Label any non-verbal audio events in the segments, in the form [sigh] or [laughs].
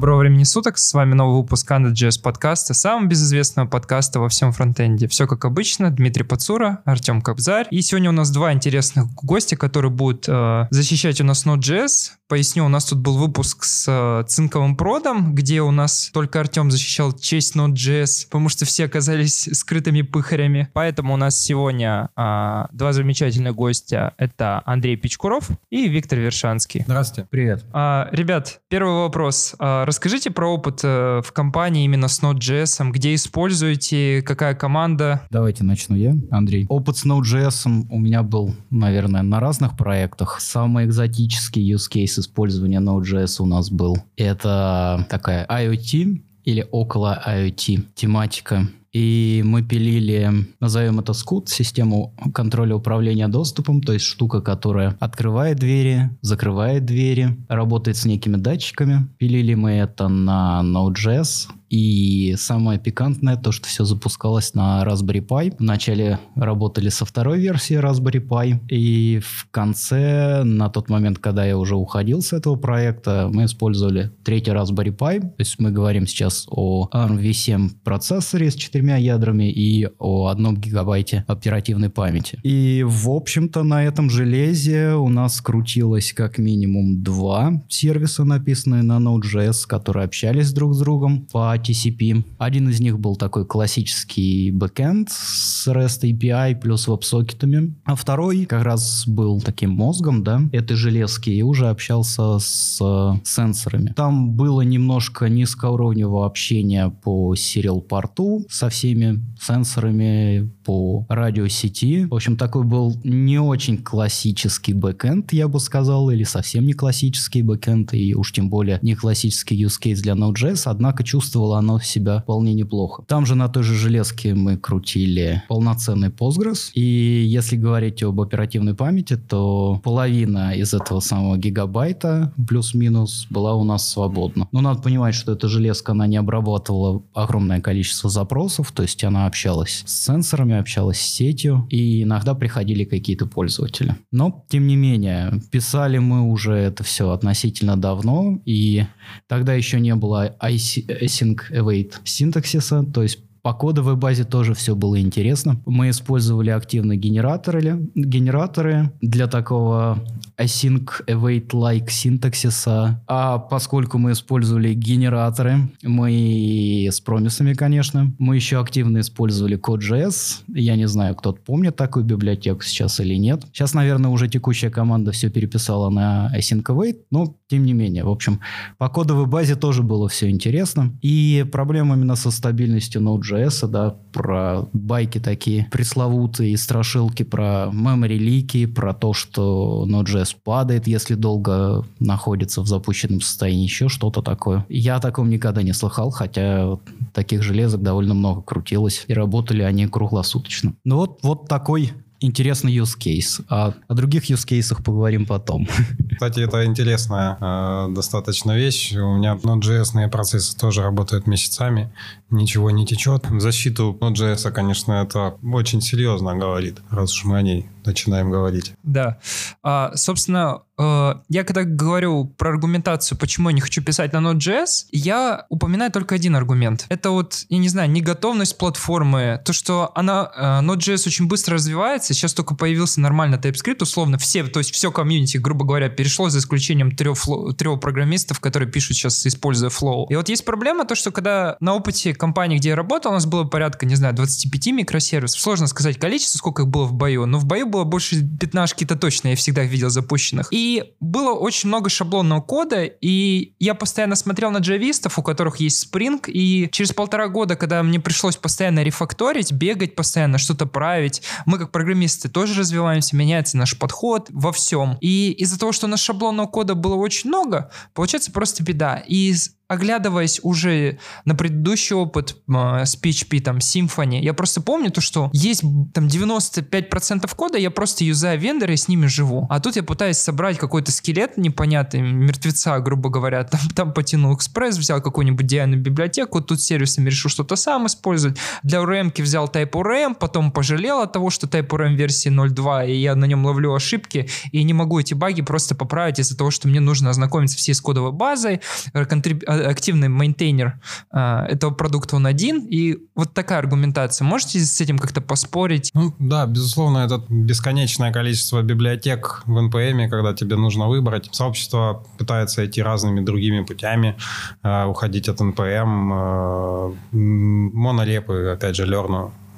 доброго времени суток. С вами новый выпуск Anda.js подкаста, самого безызвестного подкаста во всем фронтенде. Все как обычно, Дмитрий Пацура, Артем Кобзарь. И сегодня у нас два интересных гостя, которые будут э, защищать у нас Node.js. Поясню, у нас тут был выпуск с э, цинковым продом, где у нас только Артем защищал честь Node.js, потому что все оказались [laughs] скрытыми пыхарями. Поэтому у нас сегодня э, два замечательных гостя. Это Андрей Пичкуров и Виктор Вершанский. Здравствуйте. Привет. А, ребят, первый вопрос. А, расскажите про опыт э, в компании именно с Node.js, где используете, какая команда? Давайте начну я, Андрей. Опыт с Node.js у меня был, наверное, на разных проектах. Самый экзотический use case использования Node.js у нас был. Это такая IoT или около IoT тематика и мы пилили, назовем это скут, систему контроля управления доступом, то есть штука, которая открывает двери, закрывает двери, работает с некими датчиками. Пилили мы это на Node.js, и самое пикантное то, что все запускалось на Raspberry Pi. Вначале работали со второй версии Raspberry Pi, и в конце, на тот момент, когда я уже уходил с этого проекта, мы использовали третий Raspberry Pi. То есть мы говорим сейчас о ARM V7 процессоре с четырьмя ядрами и о одном гигабайте оперативной памяти. И, в общем-то, на этом железе у нас крутилось как минимум два сервиса, написанные на Node.js, которые общались друг с другом по TCP. Один из них был такой классический бэкэнд с REST API плюс веб-сокетами. А второй как раз был таким мозгом, да, этой железки, и уже общался с сенсорами. Там было немножко низкоуровневого общения по serial-порту со всеми сенсорами по радиосети. В общем, такой был не очень классический бэкэнд, я бы сказал, или совсем не классический бэкэнд, и уж тем более не классический use case для Node.js, однако чувствовал чувствовало оно себя вполне неплохо. Там же на той же железке мы крутили полноценный Postgres. И если говорить об оперативной памяти, то половина из этого самого гигабайта плюс-минус была у нас свободна. Но надо понимать, что эта железка, она не обрабатывала огромное количество запросов, то есть она общалась с сенсорами, общалась с сетью, и иногда приходили какие-то пользователи. Но, тем не менее, писали мы уже это все относительно давно, и тогда еще не было async await синтаксиса, то есть по кодовой базе тоже все было интересно. Мы использовали активно генераторы, генераторы для такого async await like синтаксиса. А поскольку мы использовали генераторы, мы с промисами, конечно, мы еще активно использовали Code.js. Я не знаю, кто-то помнит такую библиотеку сейчас или нет. Сейчас, наверное, уже текущая команда все переписала на async await, но тем не менее. В общем, по кодовой базе тоже было все интересно. И проблема именно со стабильностью Node.js, да, про байки такие пресловутые, страшилки про memory лики, про то, что Node.js падает, если долго находится в запущенном состоянии, еще что-то такое. Я о таком никогда не слыхал, хотя таких железок довольно много крутилось, и работали они круглосуточно. Ну вот, вот такой интересный use case. А о других use cases поговорим потом. [laughs] Кстати, это интересная э, достаточно вещь. У меня Node.js процессы тоже работают месяцами, ничего не течет. В защиту Node.js, конечно, это очень серьезно говорит, раз уж мы о ней начинаем говорить. Да. А, собственно, э, я когда говорю про аргументацию, почему я не хочу писать на Node.js, я упоминаю только один аргумент. Это вот, я не знаю, неготовность платформы, то, что она, э, Node.js очень быстро развивается, сейчас только появился нормально TypeScript, условно, все, то есть все комьюнити, грубо говоря, перешло за исключением трех, трех программистов, которые пишут сейчас, используя Flow. И вот есть проблема, то, что когда на опыте компании, где я работал, у нас было порядка, не знаю, 25 микросервисов, сложно сказать количество, сколько их было в бою, но в бою было больше пятнашки-то точно, я всегда видел запущенных. И было очень много шаблонного кода, и я постоянно смотрел на джавистов, у которых есть Spring, и через полтора года, когда мне пришлось постоянно рефакторить, бегать постоянно, что-то править, мы как программисты тоже развиваемся, меняется наш подход во всем. И из-за того, что у нас шаблонного кода было очень много, получается просто беда. И оглядываясь уже на предыдущий опыт э, с PHP, там, Symfony, я просто помню то, что есть там 95% кода, я просто юзаю вендоры и с ними живу. А тут я пытаюсь собрать какой-то скелет непонятный, мертвеца, грубо говоря, [laughs] там, там потянул экспресс, взял какую-нибудь дианую библиотеку, тут сервисами решил что-то сам использовать. Для ORM взял Type ORM, потом пожалел от того, что Type ORM версии 0.2, и я на нем ловлю ошибки, и не могу эти баги просто поправить из-за того, что мне нужно ознакомиться все с кодовой базой, контриб активный мейнтейнер а, этого продукта, он один, и вот такая аргументация. Можете с этим как-то поспорить? Ну, да, безусловно, это бесконечное количество библиотек в NPM, когда тебе нужно выбрать. Сообщество пытается идти разными другими путями, э, уходить от NPM. Э, монорепы, опять же,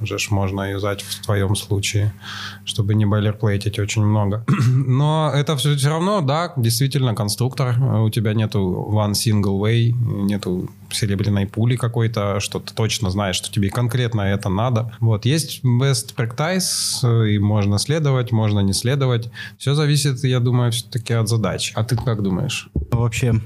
Learn же можно юзать в твоем случае, чтобы не бойлерплейтить очень много. [clears throat] Но это все, все равно, да, действительно конструктор. У тебя нету one single way, нету серебряной пули какой-то, что ты точно знаешь, что тебе конкретно это надо. Вот, есть best practice, и можно следовать, можно не следовать. Все зависит, я думаю, все-таки от задач. А ты как думаешь? Вообще,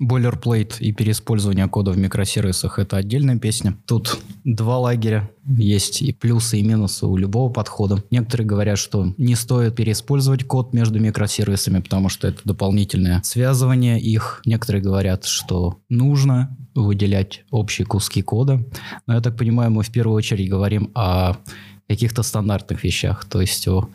Бойлерплейт и переиспользование кода в микросервисах – это отдельная песня. Тут два лагеря. Есть и плюсы, и минусы у любого подхода. Некоторые говорят, что не стоит переиспользовать код между микросервисами, потому что это дополнительное связывание их. Некоторые говорят, что нужно выделять общие куски кода. Но я так понимаю, мы в первую очередь говорим о каких-то стандартных вещах, то есть о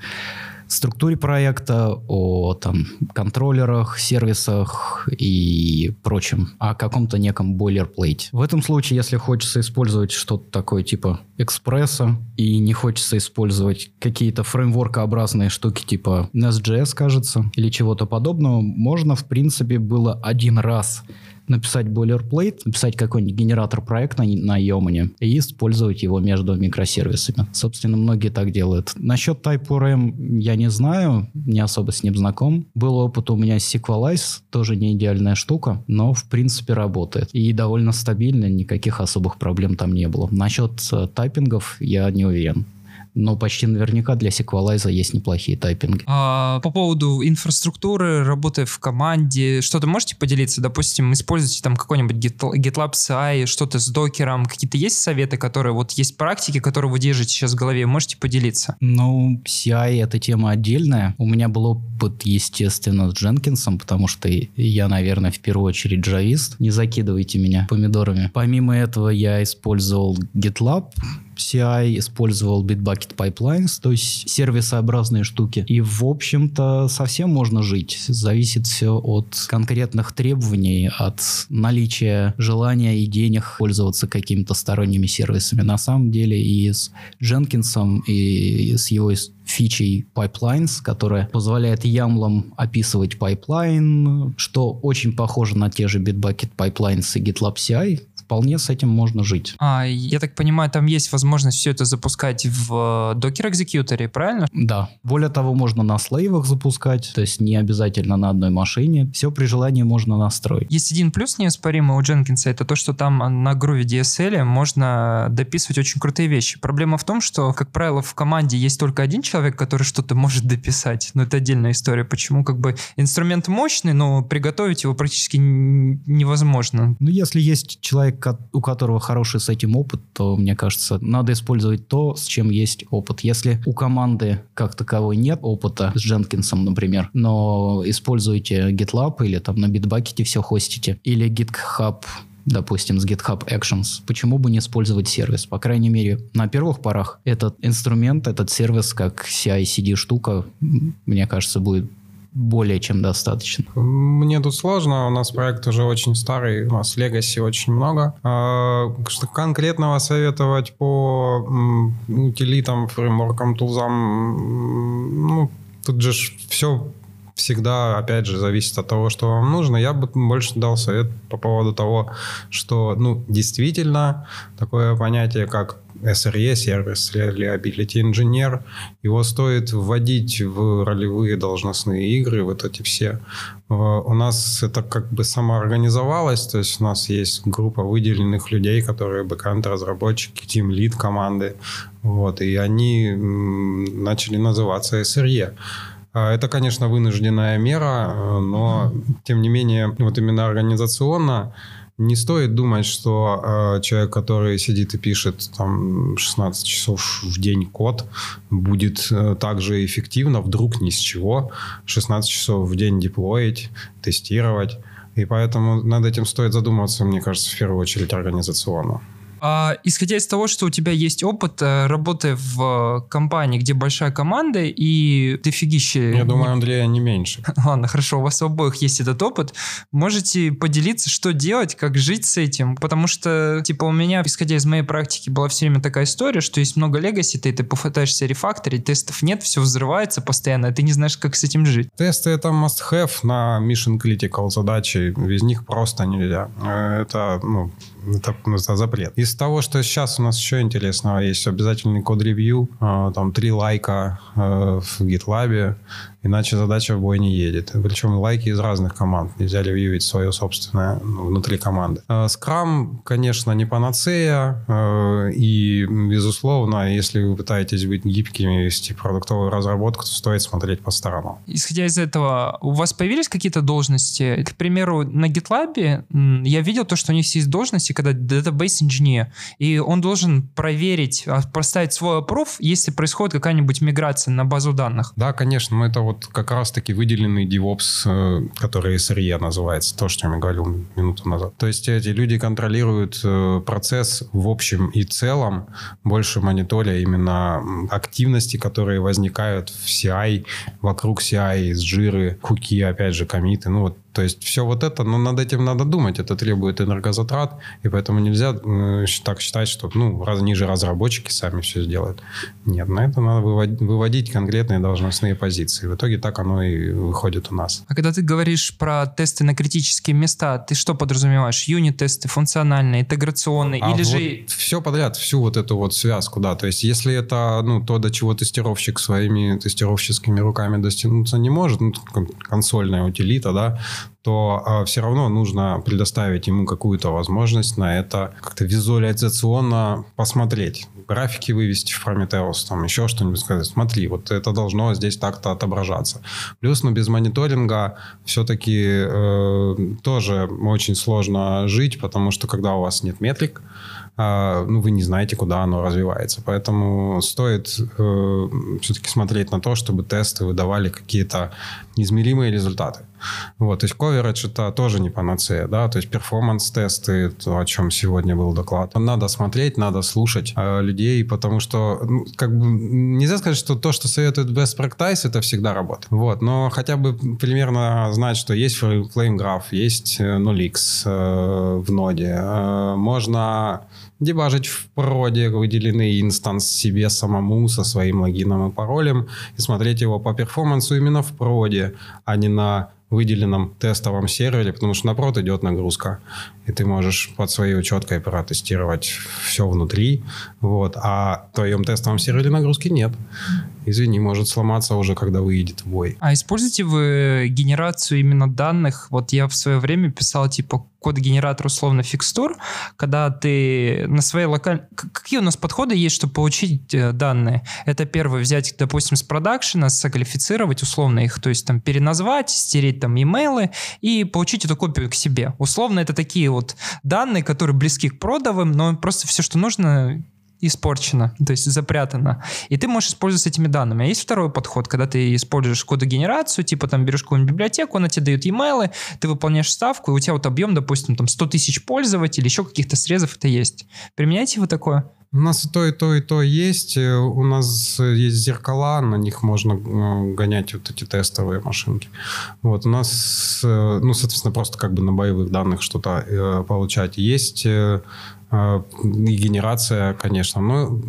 структуре проекта, о там, контроллерах, сервисах и прочем, о каком-то неком бойлерплейте. В этом случае, если хочется использовать что-то такое типа экспресса и не хочется использовать какие-то фреймворкообразные штуки типа Nest.js, кажется, или чего-то подобного, можно, в принципе, было один раз написать boilerplate, написать какой-нибудь генератор проекта на, на и использовать его между микросервисами. Собственно, многие так делают. Насчет TypeORM я не знаю, не особо с ним знаком. Был опыт у меня с SQLize, тоже не идеальная штука, но в принципе работает. И довольно стабильно, никаких особых проблем там не было. Насчет э, тайпингов я не уверен но почти наверняка для Sequelize есть неплохие тайпинги. А, по поводу инфраструктуры, работы в команде, что-то можете поделиться? Допустим, используйте там какой-нибудь GitLab CI, что-то с докером, какие-то есть советы, которые вот есть практики, которые вы держите сейчас в голове, можете поделиться? Ну, CI это тема отдельная. У меня был опыт, естественно, с Дженкинсом, потому что я, наверное, в первую очередь джавист. Не закидывайте меня помидорами. Помимо этого я использовал GitLab, CI, использовал Bitbucket Pipelines, то есть сервисообразные штуки. И, в общем-то, совсем можно жить. Зависит все от конкретных требований, от наличия желания и денег пользоваться какими-то сторонними сервисами. На самом деле и с Дженкинсом, и с его фичей pipelines, которая позволяет YAML'ом описывать пайплайн, что очень похоже на те же Bitbucket Pipelines и GitLab CI вполне с этим можно жить. А, я так понимаю, там есть возможность все это запускать в Docker экзекьюторе, правильно? Да. Более того, можно на слейвах запускать, то есть не обязательно на одной машине. Все при желании можно настроить. Есть один плюс неоспоримый у Jenkins, это то, что там на Groovy DSL можно дописывать очень крутые вещи. Проблема в том, что, как правило, в команде есть только один человек, который что-то может дописать. Но это отдельная история. Почему как бы инструмент мощный, но приготовить его практически невозможно. Ну, если есть человек, у которого хороший с этим опыт, то, мне кажется, надо использовать то, с чем есть опыт. Если у команды как таковой нет опыта с Дженкинсом, например, но используете GitLab или там на Bitbucket все хостите, или GitHub допустим, с GitHub Actions, почему бы не использовать сервис? По крайней мере, на первых порах этот инструмент, этот сервис, как CI-CD штука, мне кажется, будет более чем достаточно. Мне тут сложно, у нас проект уже очень старый, у нас Legacy очень много. А, что конкретного советовать по утилитам, фреймворкам, тулзам, ну, тут же все всегда, опять же, зависит от того, что вам нужно. Я бы больше дал совет по поводу того, что, ну, действительно, такое понятие, как SRE, сервис Reliability Engineer, его стоит вводить в ролевые должностные игры, вот эти все. Э, у нас это как бы самоорганизовалось, то есть у нас есть группа выделенных людей, которые бэкэнд-разработчики, тим-лид команды, вот, и они начали называться SRE. А, это, конечно, вынужденная мера, э, но, тем не менее, вот именно организационно не стоит думать, что э, человек, который сидит и пишет там 16 часов в день код, будет э, также эффективно вдруг ни с чего 16 часов в день деплоить, тестировать. И поэтому над этим стоит задуматься, мне кажется, в первую очередь организационно. А, исходя из того, что у тебя есть опыт э, работы в компании, где большая команда и дофигище... Я думаю, Андрея не меньше. [laughs] Ладно, хорошо, у вас у обоих есть этот опыт. Можете поделиться, что делать, как жить с этим? Потому что, типа, у меня, исходя из моей практики, была все время такая история, что есть много легаси, ты, ты попытаешься рефакторить, тестов нет, все взрывается постоянно, и ты не знаешь, как с этим жить. Тесты — это must-have на mission critical задачи, без них просто нельзя. Э, Это, ну, это, запрет. Из того, что сейчас у нас еще интересного есть, обязательный код-ревью, э, там три лайка э, в GitLab, иначе задача в бой не едет. Причем лайки из разных команд. Нельзя ревьюить свое собственное ну, внутри команды. Э, Scrum, конечно, не панацея. э, И, безусловно, если вы пытаетесь быть гибкими и вести продуктовую разработку, то стоит смотреть по сторонам. Исходя из этого, у вас появились какие-то должности? К примеру, на GitLab я видел то, что у них есть должности, когда database инженер, и он должен проверить, а, поставить свой approve, если происходит какая-нибудь миграция на базу данных. Да, конечно, но это вот как раз-таки выделенный DevOps, э, который SRE называется, то, что я говорил минуту назад. То есть эти люди контролируют э, процесс в общем и целом, больше мониторя именно активности, которые возникают в CI, вокруг CI, из жиры, хуки, опять же, комиты, ну вот то есть все вот это, но над этим надо думать, это требует энергозатрат, и поэтому нельзя э, так считать, что ну, раз, ниже разработчики сами все сделают. Нет, на это надо выводить, выводить конкретные должностные позиции. В итоге так оно и выходит у нас. А когда ты говоришь про тесты на критические места, ты что подразумеваешь? Юнит-тесты, функциональные, интеграционные, А или вот же... все подряд, всю вот эту вот связку, да. То есть, если это ну, то, до чего тестировщик своими тестировщическими руками достигнуться не может, ну, кон- консольная утилита, да, то все равно нужно предоставить ему какую-то возможность на это как-то визуализационно посмотреть. Графики вывести в Prometheus, там еще что-нибудь сказать. Смотри, вот это должно здесь так-то отображаться. Плюс, ну, без мониторинга все-таки э, тоже очень сложно жить, потому что когда у вас нет метрик, а, ну, вы не знаете, куда оно развивается. Поэтому стоит э, все-таки смотреть на то, чтобы тесты выдавали какие-то измеримые результаты. Вот, то есть coverage это тоже не панацея, да, то есть перформанс-тесты, то, о чем сегодня был доклад. Надо смотреть, надо слушать э, людей, потому что, ну, как бы, нельзя сказать, что то, что советует best practice, это всегда работает. Вот, но хотя бы примерно знать, что есть Flame Graph, есть э, Nolix э, в ноде, э, можно дебажить в проде выделенный инстанс себе самому со своим логином и паролем и смотреть его по перформансу именно в проде, а не на выделенном тестовом сервере, потому что на прод идет нагрузка, и ты можешь под своей учеткой протестировать все внутри, вот, а в твоем тестовом сервере нагрузки нет. Извини, может сломаться уже, когда выйдет в бой. А используете вы генерацию именно данных? Вот я в свое время писал типа код-генератор условно фикстур, когда ты на своей локальной... Какие у нас подходы есть, чтобы получить э, данные? Это первое, взять, допустим, с продакшена, соквалифицировать условно их, то есть там переназвать, стереть там имейлы и получить эту копию к себе. Условно это такие вот данные, которые близки к продовым, но просто все, что нужно, испорчено, то есть запрятано. И ты можешь использовать этими данными. А есть второй подход, когда ты используешь кодогенерацию, типа там берешь какую-нибудь библиотеку, она тебе дает e-mail, ты выполняешь ставку, и у тебя вот объем, допустим, там 100 тысяч пользователей, еще каких-то срезов это есть. Применяете вы такое? У нас и то, и то, и то есть. Э, У нас есть зеркала, на них можно э, гонять вот эти тестовые машинки. Вот у нас, э, ну, соответственно, просто как бы на боевых данных что-то э, получать. Есть э, э, и генерация, конечно. Но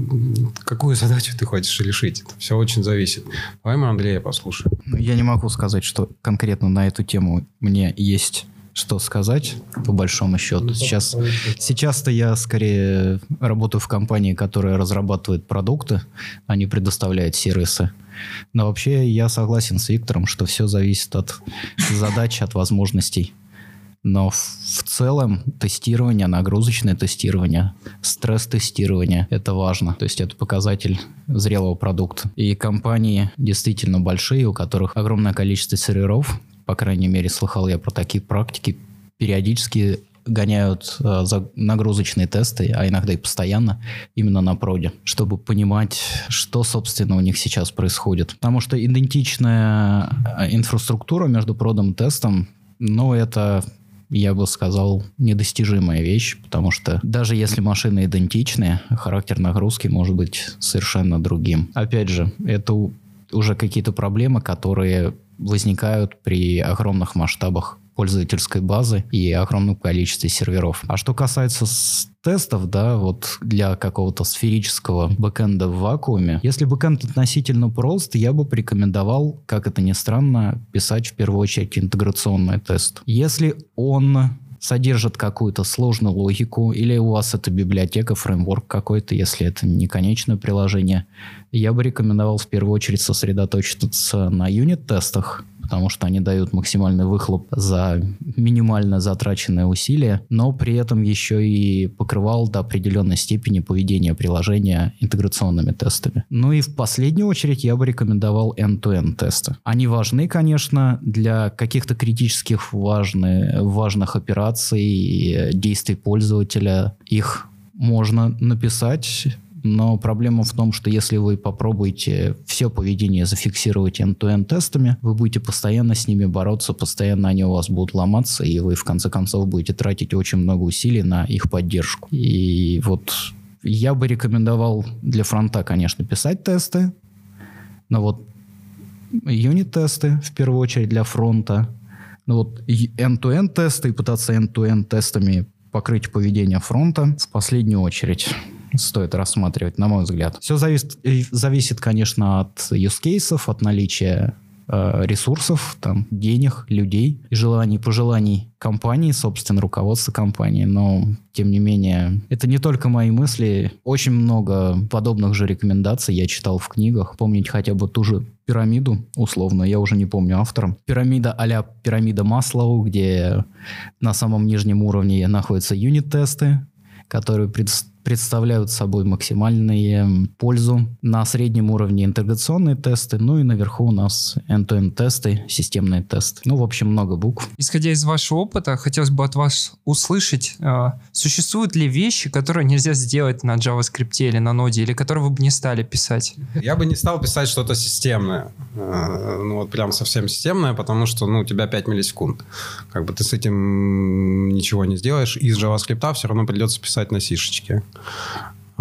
какую задачу ты хочешь решить? Это все очень зависит. Давай мы Андрея послушаем. Ну, Я не могу сказать, что конкретно на эту тему мне есть что сказать, по большому счету. Сейчас, сейчас-то я скорее работаю в компании, которая разрабатывает продукты, а не предоставляет сервисы. Но вообще я согласен с Виктором, что все зависит от задач, от возможностей. Но в, в целом тестирование, нагрузочное тестирование, стресс-тестирование – это важно. То есть это показатель зрелого продукта. И компании действительно большие, у которых огромное количество серверов, по крайней мере, слыхал я про такие практики, периодически гоняют э, за нагрузочные тесты, а иногда и постоянно, именно на проде, чтобы понимать, что, собственно, у них сейчас происходит. Потому что идентичная э, инфраструктура между продом и тестом, ну, это я бы сказал, недостижимая вещь, потому что даже если машины идентичны, характер нагрузки может быть совершенно другим. Опять же, это уже какие-то проблемы, которые возникают при огромных масштабах пользовательской базы и огромном количестве серверов. А что касается тестов, да, вот для какого-то сферического бэкэнда в вакууме, если бэкэнд относительно прост, я бы порекомендовал, как это ни странно, писать в первую очередь интеграционный тест. Если он содержит какую-то сложную логику, или у вас это библиотека, фреймворк какой-то, если это не конечное приложение, я бы рекомендовал в первую очередь сосредоточиться на юнит-тестах, потому что они дают максимальный выхлоп за минимально затраченные усилия, но при этом еще и покрывал до определенной степени поведение приложения интеграционными тестами. Ну и в последнюю очередь я бы рекомендовал end-to-end тесты. Они важны, конечно, для каких-то критических важны, важных операций, действий пользователя. Их можно написать но проблема в том, что если вы попробуете все поведение зафиксировать end-to-end тестами, вы будете постоянно с ними бороться, постоянно они у вас будут ломаться, и вы в конце концов будете тратить очень много усилий на их поддержку. И вот я бы рекомендовал для фронта, конечно, писать тесты, но вот юнит-тесты в первую очередь для фронта, но вот end-to-end тесты и пытаться end-to-end тестами покрыть поведение фронта в последнюю очередь стоит рассматривать, на мой взгляд. Все зависит, э, зависит конечно, от cases, от наличия э, ресурсов, там, денег, людей, желаний, пожеланий компании, собственно, руководства компании. Но, тем не менее, это не только мои мысли. Очень много подобных же рекомендаций я читал в книгах. Помнить хотя бы ту же пирамиду, условно, я уже не помню автором. Пирамида а пирамида Маслоу, где на самом нижнем уровне находятся юнит-тесты, которые пред, представляют собой максимальную пользу. На среднем уровне интеграционные тесты, ну и наверху у нас end-to-end тесты, системные тесты. Ну, в общем, много букв. Исходя из вашего опыта, хотелось бы от вас услышать, э, существуют ли вещи, которые нельзя сделать на JavaScript или на ноде, или которые вы бы не стали писать? Я бы не стал писать что-то системное. Э, ну, вот прям совсем системное, потому что, ну, у тебя 5 миллисекунд. Как бы ты с этим ничего не сделаешь. Из JavaScript все равно придется писать на сишечке.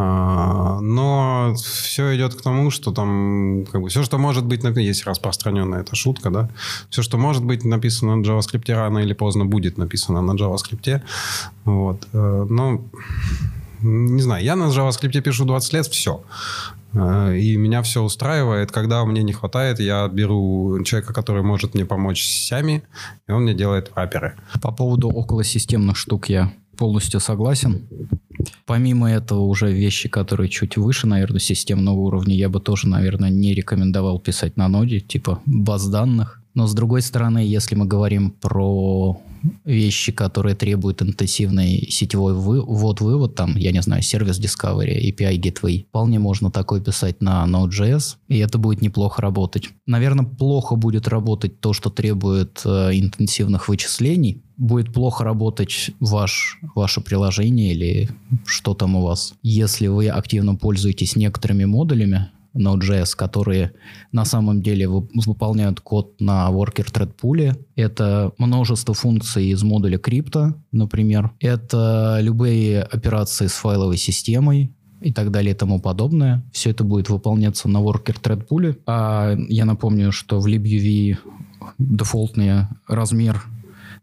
А, но все идет к тому, что там как бы все, что может быть написано, есть распространенная эта шутка, да, все, что может быть написано на JavaScript рано или поздно будет написано на JavaScript. Вот. Э, но не знаю, я на JavaScript пишу 20 лет, все. Э, и меня все устраивает. Когда мне не хватает, я беру человека, который может мне помочь с сями, и он мне делает аперы. По поводу околосистемных штук я полностью согласен. Помимо этого уже вещи, которые чуть выше, наверное, системного уровня, я бы тоже, наверное, не рекомендовал писать на ноде, типа баз данных. Но с другой стороны, если мы говорим про вещи, которые требуют интенсивный сетевой ввод-вывод, там, я не знаю, сервис Discovery, API Gateway, вполне можно такой писать на Node.js, и это будет неплохо работать. Наверное, плохо будет работать то, что требует э, интенсивных вычислений, будет плохо работать ваш, ваше приложение или что там у вас. Если вы активно пользуетесь некоторыми модулями, Node.js, которые на самом деле выполняют код на worker thread pool. Это множество функций из модуля крипто, например. Это любые операции с файловой системой, и так далее и тому подобное. Все это будет выполняться на worker thread pool. А я напомню, что в libuv дефолтный размер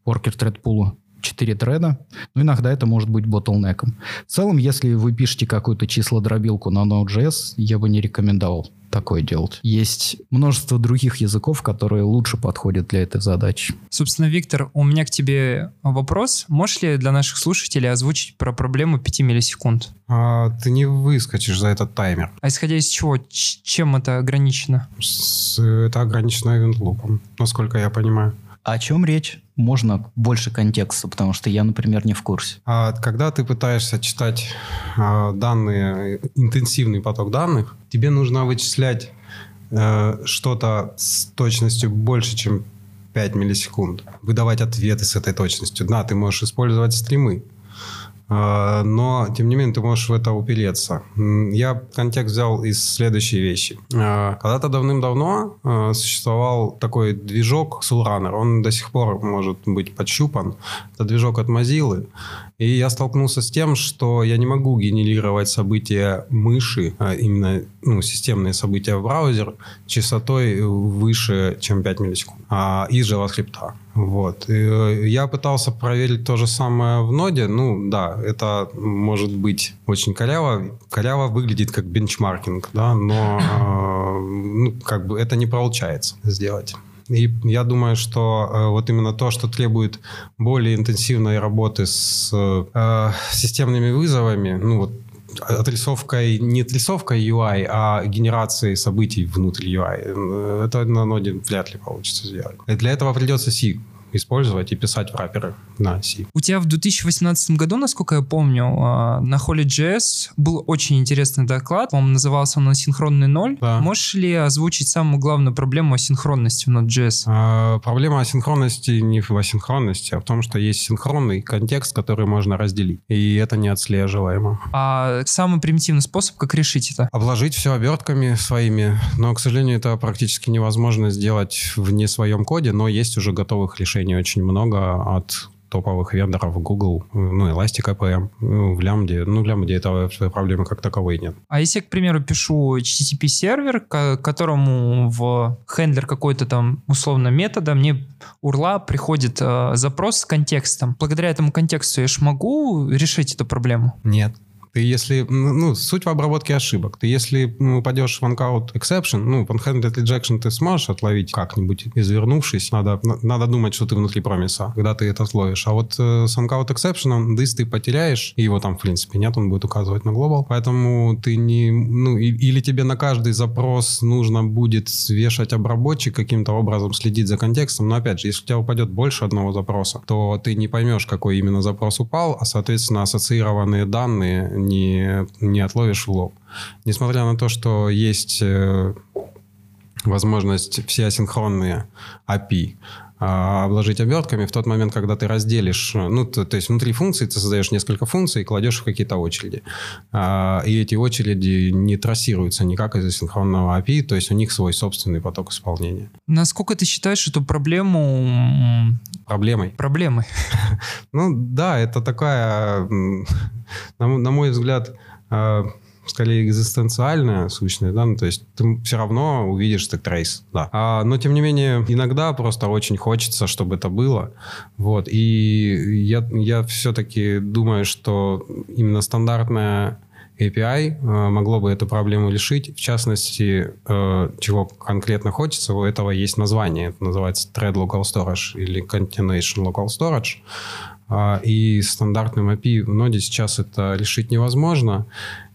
worker thread pool 4 треда, но иногда это может быть ботлнеком. В целом, если вы пишете какую-то числодробилку на Node.js, я бы не рекомендовал такое делать. Есть множество других языков, которые лучше подходят для этой задачи. Собственно, Виктор, у меня к тебе вопрос. Можешь ли для наших слушателей озвучить про проблему 5 миллисекунд? А, ты не выскочишь за этот таймер. А исходя из чего? Чем это ограничено? С, это ограничено event насколько я понимаю. О чем речь? Можно больше контекста, потому что я, например, не в курсе. А когда ты пытаешься читать а, данные, интенсивный поток данных, тебе нужно вычислять а, что-то с точностью больше, чем 5 миллисекунд. Выдавать ответы с этой точностью. Да, ты можешь использовать стримы. Э, но, тем не менее, ты можешь в это упереться. Я контекст взял из следующей вещи. Э, когда-то давным-давно э, существовал такой движок Soulrunner. Он до сих пор может быть подщупан. Это движок от Mozilla. И я столкнулся с тем, что я не могу генерировать события мыши, а именно ну, системные события в браузер, частотой выше, чем 5 миллисекунд, а из JavaScript. Вот. И э, я пытался проверить то же самое в ноде. Ну, да, это может быть очень коряво. Коряво выглядит как бенчмаркинг, да, но э, ну, как бы это не получается сделать. И я думаю, что э, вот именно то, что требует более интенсивной работы с э, системными вызовами, ну вот отрисовкой, не отрисовкой UI, а генерацией событий внутри UI. Это на ноде вряд ли получится сделать. И для этого придется C использовать и писать враперы на C. У тебя в 2018 году, насколько я помню, а, на Holy.js был очень интересный доклад, по-моему, назывался он «Асинхронный ноль». Да. Можешь ли озвучить самую главную проблему асинхронности в Node.js? А, проблема асинхронности не в асинхронности, а в том, что есть синхронный контекст, который можно разделить, и это не отслеживаемо. А самый примитивный способ, как решить это? Обложить все обертками своими, но, к сожалению, это практически невозможно сделать в не своем коде, но есть уже готовых решений решений очень много от топовых вендоров Google, ну, Elastic APM, ну, в Lambda. Ну, в Lambda этого проблемы как таковой нет. А если, к примеру, пишу HTTP сервер, к которому в хендлер какой-то там условно метода, мне урла приходит э, запрос с контекстом. Благодаря этому контексту я же могу решить эту проблему? Нет. Ты если, ну, суть в обработке ошибок. Ты если упадешь в OneCout exception, ну, unhandled rejection ты сможешь отловить как-нибудь, извернувшись. Надо, надо думать, что ты внутри промиса, когда ты это отловишь. А вот э, с OneCout exception дыс ты потеряешь, и его там, в принципе, нет, он будет указывать на global. Поэтому ты не, ну, и, или тебе на каждый запрос нужно будет вешать обработчик каким-то образом, следить за контекстом. Но, опять же, если у тебя упадет больше одного запроса, то ты не поймешь, какой именно запрос упал, а, соответственно, ассоциированные данные не, не отловишь в лоб. Несмотря на то, что есть э, возможность все асинхронные API а, обложить обертками в тот момент, когда ты разделишь, ну, то, то есть внутри функции ты создаешь несколько функций и кладешь в какие-то очереди. А, и эти очереди не трассируются никак из асинхронного API, то есть у них свой собственный поток исполнения. Насколько ты считаешь эту проблему... Проблемой? Проблемой. [laughs] Ну, да, это такая, на мой взгляд, а, скорее экзистенциальная сущность, да, ну, то есть ты все равно увидишь так трейс, да. А, но, тем не менее, иногда просто очень хочется, чтобы это было, вот, и я, я все-таки думаю, что именно стандартная API э, могло бы эту проблему решить. В частности, э, чего конкретно хочется, у этого есть название. Это называется Thread Local Storage или Continuation Local Storage. Э, и стандартным API в ноде сейчас это решить невозможно.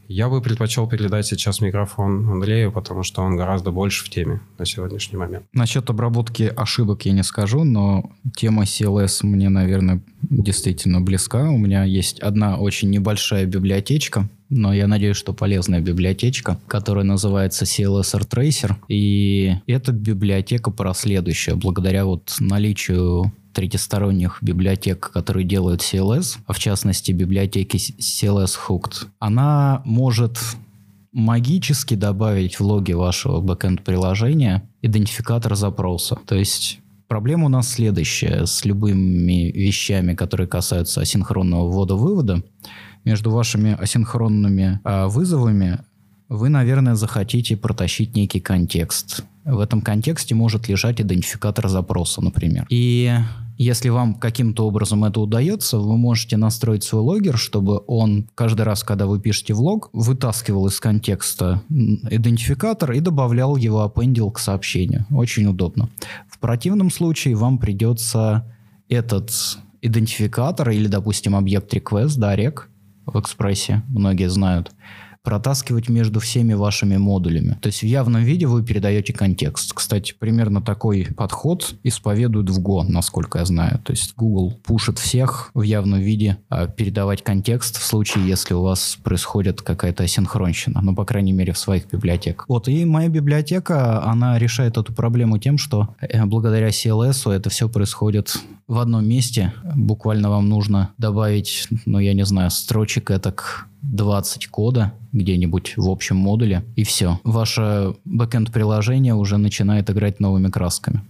Я бы предпочел передать сейчас микрофон Андрею, потому что он гораздо больше в теме на сегодняшний момент. Насчет обработки ошибок я не скажу, но тема CLS мне, наверное, действительно близка. У меня есть одна очень небольшая библиотечка, но я надеюсь, что полезная библиотечка, которая называется CLS Tracer. И эта библиотека про следующее. Благодаря вот наличию третьесторонних библиотек, которые делают CLS, а в частности библиотеки CLS Hooked, она может магически добавить в логи вашего бэкэнд-приложения идентификатор запроса. То есть проблема у нас следующая с любыми вещами, которые касаются асинхронного ввода-вывода. Между вашими асинхронными а, вызовами вы, наверное, захотите протащить некий контекст. В этом контексте может лежать идентификатор запроса, например. И если вам каким-то образом это удается, вы можете настроить свой логер, чтобы он каждый раз, когда вы пишете в лог, вытаскивал из контекста идентификатор и добавлял его, аппендил к сообщению. Очень удобно. В противном случае вам придется этот идентификатор или, допустим, объект request, да, рек в экспрессе, многие знают, протаскивать между всеми вашими модулями. То есть в явном виде вы передаете контекст. Кстати, примерно такой подход исповедуют в Go, насколько я знаю. То есть Google пушит всех в явном виде а передавать контекст в случае, если у вас происходит какая-то асинхронщина. Ну, по крайней мере, в своих библиотеках. Вот, и моя библиотека, она решает эту проблему тем, что э, благодаря CLS это все происходит в одном месте. Буквально вам нужно добавить, ну, я не знаю, строчек этак 20 кода где-нибудь в общем модуле, и все. Ваше бэкэнд-приложение уже начинает играть новыми красками.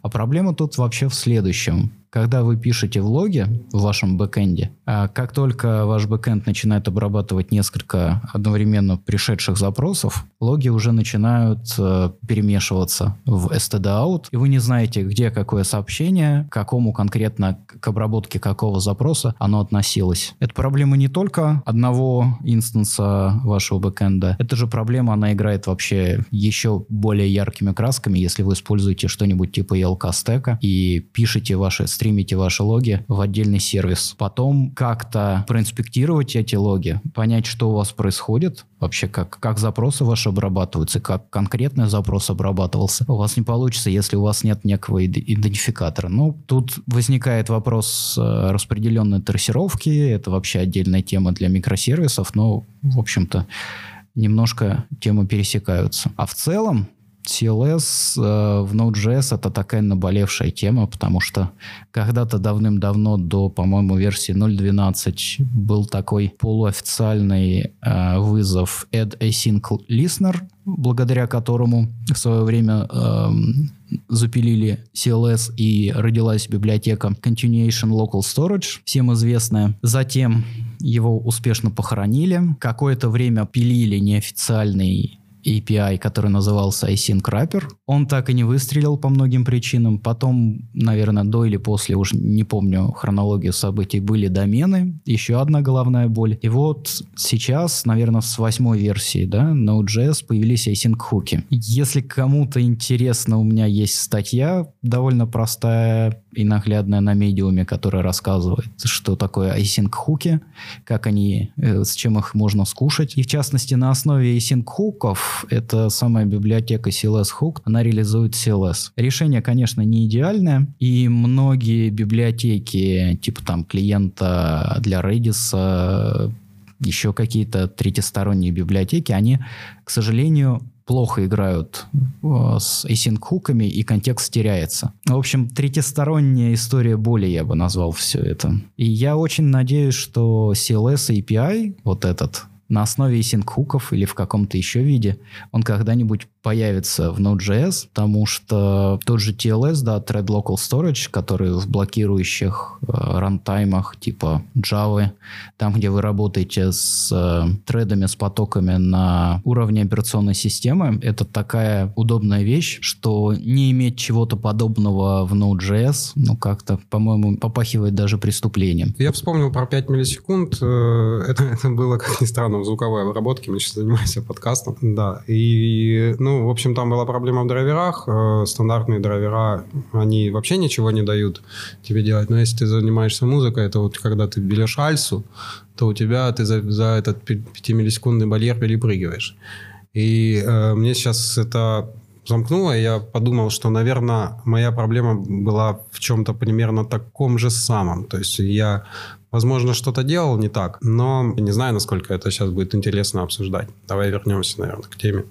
А проблема тут вообще в следующем. Когда вы пишете в логе в вашем бэкэнде, а как только ваш бэкэнд начинает обрабатывать несколько одновременно пришедших запросов, логи уже начинают э, перемешиваться в stdout, и вы не знаете, где какое сообщение, к какому конкретно, к обработке какого запроса оно относилось. Это проблема не только одного инстанса вашего бэкэнда, это же проблема, она играет вообще еще более яркими красками, если вы используете что-нибудь типа ELK стека и пишете ваши стримите ваши логи в отдельный сервис. Потом как-то проинспектировать эти логи, понять, что у вас происходит, вообще как, как запросы ваши обрабатываются, как конкретный запрос обрабатывался. У вас не получится, если у вас нет некого идентификатора. Ну, тут возникает вопрос э, распределенной трассировки, это вообще отдельная тема для микросервисов, но, в общем-то, немножко темы пересекаются. А в целом, CLS э, в Node.js это такая наболевшая тема, потому что когда-то давным-давно, до, по-моему, версии 0.12 был такой полуофициальный э, вызов add async listener, благодаря которому в свое время э, запилили CLS и родилась библиотека Continuation Local Storage, всем известная. Затем его успешно похоронили. Какое-то время пилили неофициальный API, который назывался Async Wrapper. Он так и не выстрелил по многим причинам. Потом, наверное, до или после, уже не помню хронологию событий, были домены. Еще одна головная боль. И вот сейчас, наверное, с восьмой версии, да, Node.js появились async хуки. Если кому-то интересно, у меня есть статья довольно простая и наглядная на медиуме, которая рассказывает, что такое async хуки, как они, э, с чем их можно скушать. И в частности, на основе async хуков, это самая библиотека CLS Hook, она реализует CLS. Решение, конечно, не идеальное, и многие библиотеки, типа там клиента для Redis, еще какие-то третьесторонние библиотеки, они, к сожалению, плохо играют э, с async-хуками, и контекст теряется. В общем, третьесторонняя история боли, я бы назвал все это. И я очень надеюсь, что CLS API, вот этот, на основе async-хуков или в каком-то еще виде, он когда-нибудь появится в Node.js, потому что тот же TLS, да, Thread Local Storage, который в блокирующих э, рантаймах типа Java, там, где вы работаете с э, тредами, с потоками на уровне операционной системы, это такая удобная вещь, что не иметь чего-то подобного в Node.js, ну, как-то, по-моему, попахивает даже преступлением. Я вспомнил про 5 миллисекунд. Это, [laughs] это было, как ни странно, в звуковой обработке. Мы сейчас занимаемся подкастом. Да. И, ну, ну, в общем, там была проблема в драйверах. Э, стандартные драйвера, они вообще ничего не дают тебе делать. Но если ты занимаешься музыкой, это вот когда ты берешь альсу, то у тебя ты за, за этот 5-миллисекундный барьер перепрыгиваешь. И э, мне сейчас это замкнуло, и я подумал, что, наверное, моя проблема была в чем-то примерно таком же самом. То есть я, возможно, что-то делал не так, но не знаю, насколько это сейчас будет интересно обсуждать. Давай вернемся, наверное, к теме.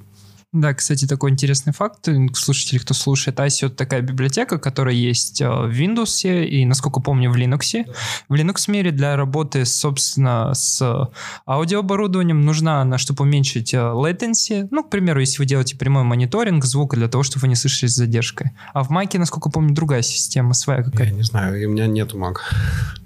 Да, кстати, такой интересный факт. Слушатели, кто слушает, ICO это такая библиотека, которая есть э, в Windows и, насколько помню, в Linux. В Linux мире для работы, собственно, с аудиооборудованием нужна она, чтобы уменьшить э, latency. Ну, к примеру, если вы делаете прямой мониторинг звука для того, чтобы вы не слышали с задержкой. А в Mac, насколько помню, другая система своя какая-то. Я не знаю, у меня нету Mac.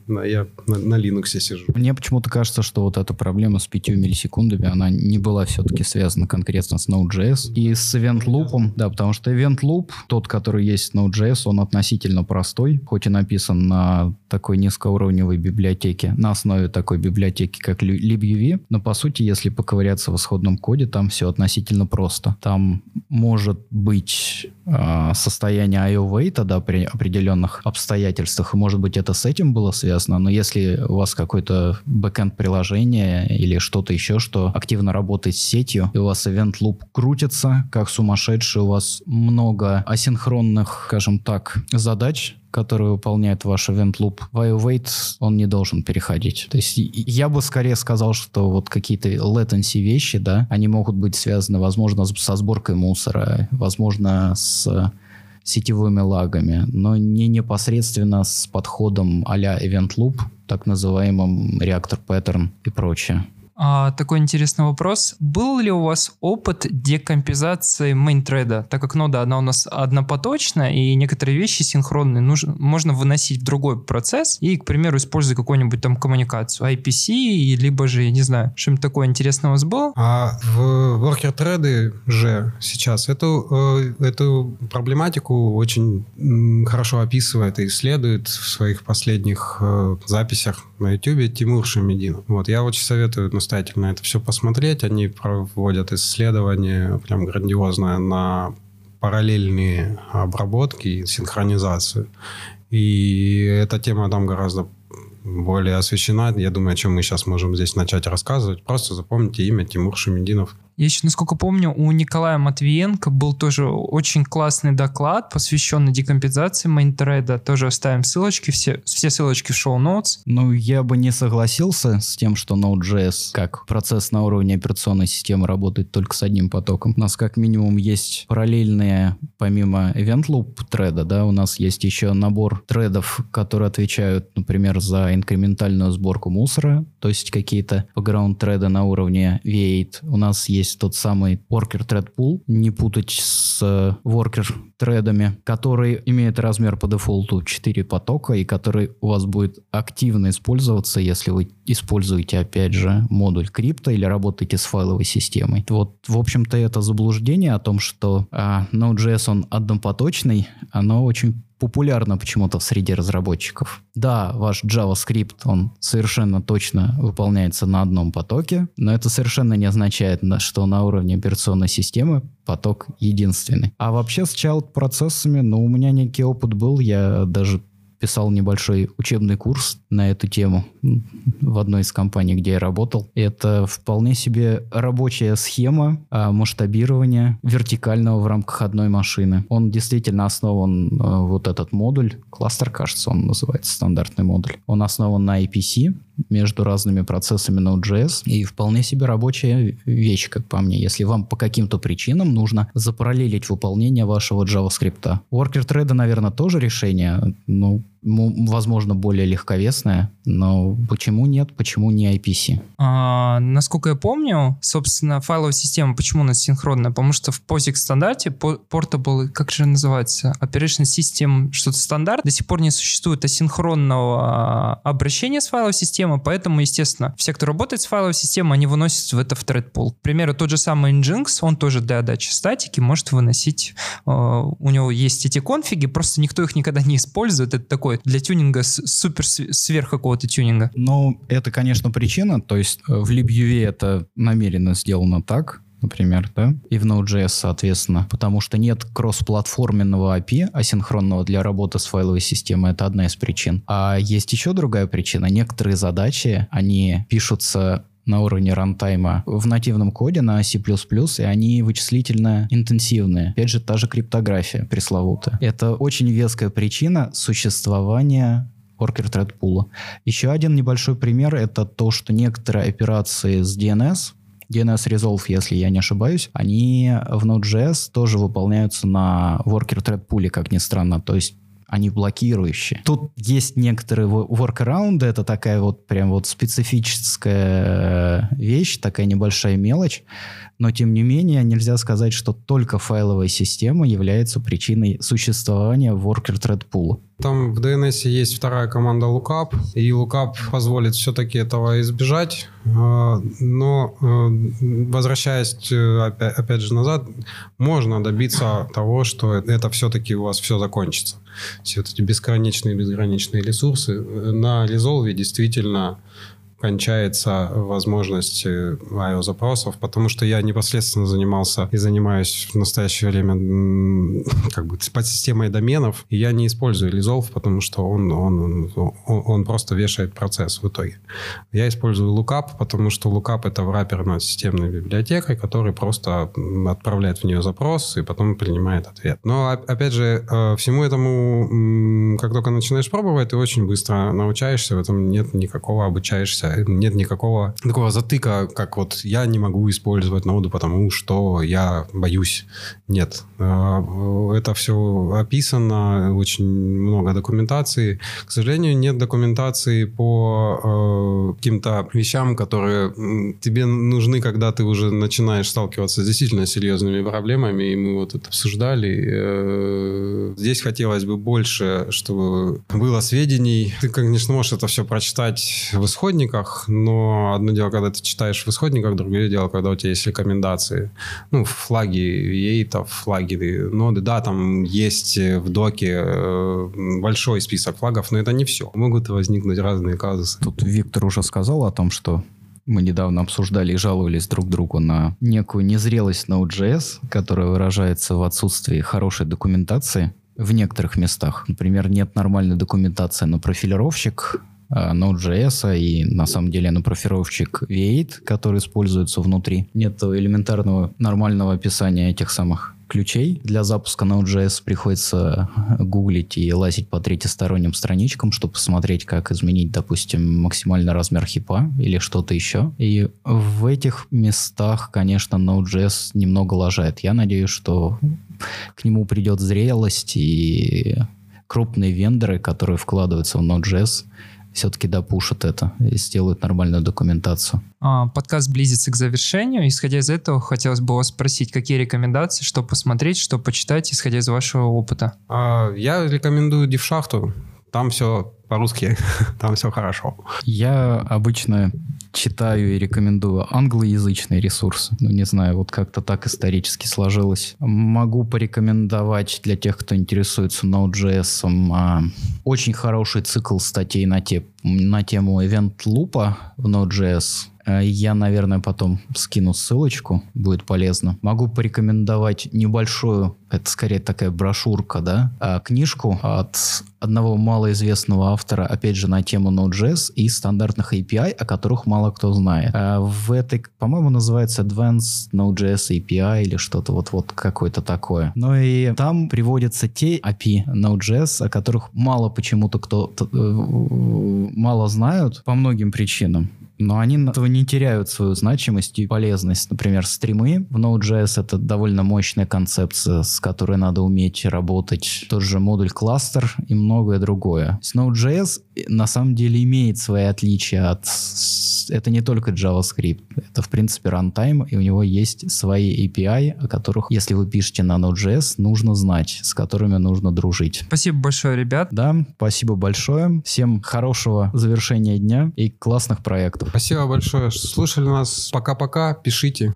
Я на, на Linux сижу. Мне почему-то кажется, что вот эта проблема с 5 миллисекундами, она не была все-таки связана конкретно с Node.js и с Event Loop. Да, потому что Event Loop, тот, который есть в Node.js, он относительно простой, хоть и написан на такой низкоуровневой библиотеке, на основе такой библиотеки, как libuv, но по сути, если поковыряться в исходном коде, там все относительно просто. Там может быть э, состояние IO wait да, при определенных обстоятельствах, и может быть это с этим было связано, связано, но если у вас какое-то бэкенд приложение или что-то еще, что активно работает с сетью, и у вас event loop крутится, как сумасшедший, у вас много асинхронных, скажем так, задач, которые выполняет ваш event loop, в IOWait он не должен переходить. То есть я бы скорее сказал, что вот какие-то latency вещи, да, они могут быть связаны, возможно, со сборкой мусора, возможно, с сетевыми лагами, но не непосредственно с подходом а-ля Event Loop, так называемым реактор паттерн и прочее. А, такой интересный вопрос. Был ли у вас опыт декомпизации мейнтреда? Так как нода, она у нас однопоточная, и некоторые вещи синхронные нужно, можно выносить в другой процесс и, к примеру, используя какую-нибудь там коммуникацию, IPC, либо же, я не знаю, что-нибудь такое интересное у вас было? А в worker треды же сейчас эту, э, эту проблематику очень хорошо описывает и исследует в своих последних э, записях на YouTube Тимур Шамединов. Вот, я очень советую настоятельно это все посмотреть. Они проводят исследования прям грандиозное на параллельные обработки и синхронизацию. И эта тема там гораздо более освещена. Я думаю, о чем мы сейчас можем здесь начать рассказывать. Просто запомните имя Тимур Шамединов. Я еще, насколько помню, у Николая Матвиенко был тоже очень классный доклад, посвященный декомпенсации мейнтреда. Тоже оставим ссылочки, все, все ссылочки в шоу-ноутс. Ну, я бы не согласился с тем, что Node.js как процесс на уровне операционной системы работает только с одним потоком. У нас как минимум есть параллельные, помимо event loop треда, да, у нас есть еще набор тредов, которые отвечают, например, за инкрементальную сборку мусора, то есть какие-то background треды на уровне V8. У нас есть есть тот самый worker thread pool, не путать с э, worker тредами, который имеет размер по дефолту 4 потока и который у вас будет активно использоваться, если вы используете, опять же, модуль крипто или работаете с файловой системой. Вот, в общем-то, это заблуждение о том, что а, Node.js, он однопоточный, оно очень популярно почему-то в среде разработчиков. Да, ваш JavaScript, он совершенно точно выполняется на одном потоке, но это совершенно не означает, что на уровне операционной системы поток единственный. А вообще с child-процессами, ну, у меня некий опыт был, я даже писал небольшой учебный курс на эту тему в одной из компаний, где я работал. Это вполне себе рабочая схема а, масштабирования вертикального в рамках одной машины. Он действительно основан, а, вот этот модуль, кластер, кажется, он называется, стандартный модуль. Он основан на IPC, между разными процессами Node.js и вполне себе рабочая вещь, как по мне, если вам по каким-то причинам нужно запараллелить выполнение вашего JavaScript. Worker thread, наверное, тоже решение, ну, возможно, более легковесное, но почему нет, почему не IPC? А, насколько я помню, собственно, файловая система, почему у нас синхронная? Потому что в POSIX стандарте Portable, как же называется, Operation System, что-то стандарт, до сих пор не существует асинхронного обращения с файловой системой, поэтому, естественно, все, кто работает с файловой системой, они выносят в это в thread pool. К примеру, тот же самый Nginx, он тоже для отдачи статики может выносить, э, у него есть эти конфиги, просто никто их никогда не использует, это такой для тюнинга супер сверх какого-то тюнинга. Ну, это, конечно, причина, то есть э, в LibUV это намеренно сделано так, например, да, и в Node.js, соответственно, потому что нет кроссплатформенного API, асинхронного для работы с файловой системой, это одна из причин. А есть еще другая причина. Некоторые задачи, они пишутся на уровне рантайма в нативном коде на C++, и они вычислительно интенсивные. Опять же, та же криптография пресловутая. Это очень веская причина существования worker thread pool. Еще один небольшой пример — это то, что некоторые операции с DNS, DNS Resolve, если я не ошибаюсь, они в Node.js тоже выполняются на worker thread pool, как ни странно. То есть они блокирующие. Тут есть некоторые workaround, это такая вот прям вот специфическая вещь, такая небольшая мелочь, но тем не менее нельзя сказать, что только файловая система является причиной существования worker thread pool. Там в DNS есть вторая команда lookup, и lookup позволит все-таки этого избежать. А, но э, возвращаясь э, опять, же назад, можно добиться того, что это все-таки у вас все закончится. Все эти бесконечные, безграничные ресурсы. На Resolve действительно кончается возможность IO-запросов, потому что я непосредственно занимался и занимаюсь в настоящее время как бы подсистемой доменов, и я не использую Resolve, потому что он, он, он, он просто вешает процесс в итоге. Я использую Lookup, потому что Lookup — это враппер над системной библиотекой, который просто отправляет в нее запрос и потом принимает ответ. Но, опять же, э, всему этому, как только начинаешь пробовать, ты очень быстро научаешься, в этом нет никакого обучаешься нет никакого такого затыка, как вот я не могу использовать ноду, потому что я боюсь. Нет. Э, это все описано, очень много документации. К сожалению, нет документации по э, каким-то вещам, которые тебе нужны, когда ты уже начинаешь сталкиваться с действительно серьезными проблемами, и мы вот это обсуждали. Э, здесь хотелось бы больше, чтобы было сведений. Ты, конечно, можешь это все прочитать в исходниках, но одно дело, когда ты читаешь в исходниках, другое дело, когда у тебя есть рекомендации. Ну, флаги вейтов, флаги ноды, да, там есть в доке э, большой список флагов, но это не все. Могут возникнуть разные казусы. Тут Виктор уже сказал о том, что мы недавно обсуждали и жаловались друг другу на некую незрелость Node.js, которая выражается в отсутствии хорошей документации в некоторых местах. Например, нет нормальной документации на профилировщик, Node.js и на самом деле на профилировщик V8, который используется внутри. Нет элементарного нормального описания этих самых ключей. Для запуска Node.js приходится гуглить и лазить по третьесторонним страничкам, чтобы посмотреть, как изменить, допустим, максимальный размер хипа или что-то еще. И в этих местах, конечно, Node.js немного лажает. Я надеюсь, что к нему придет зрелость и крупные вендоры, которые вкладываются в Node.js, все-таки допушат это и сделают нормальную документацию. А, подкаст близится к завершению. Исходя из этого, хотелось бы вас спросить, какие рекомендации, что посмотреть, что почитать, исходя из вашего опыта? А, я рекомендую Дившахту. Там все по-русски, [laughs] там все хорошо. Я обычно читаю и рекомендую англоязычные ресурсы. Ну, не знаю, вот как-то так исторически сложилось. Могу порекомендовать для тех, кто интересуется Node.js, а, очень хороший цикл статей на, те, на тему Event Loop в Node.js. Э, я, наверное, потом скину ссылочку, будет полезно. Могу порекомендовать небольшую, это скорее такая брошюрка, да, а, книжку от одного малоизвестного автора, опять же, на тему Node.js и стандартных API, о которых мало кто знает. А в этой, по-моему, называется Advanced Node.js API или что-то вот-вот какое-то такое. Ну и там приводятся те API Node.js, о которых мало почему-то кто э, мало знают по многим причинам но они этого не теряют свою значимость и полезность. Например, стримы в Node.js — это довольно мощная концепция, с которой надо уметь работать. Тот же модуль кластер и многое другое. Node.js на самом деле имеет свои отличия от... Это не только JavaScript, это, в принципе, runtime, и у него есть свои API, о которых, если вы пишете на Node.js, нужно знать, с которыми нужно дружить. Спасибо большое, ребят. Да, спасибо большое. Всем хорошего завершения дня и классных проектов. Спасибо большое, что слушали нас. Пока-пока, пишите.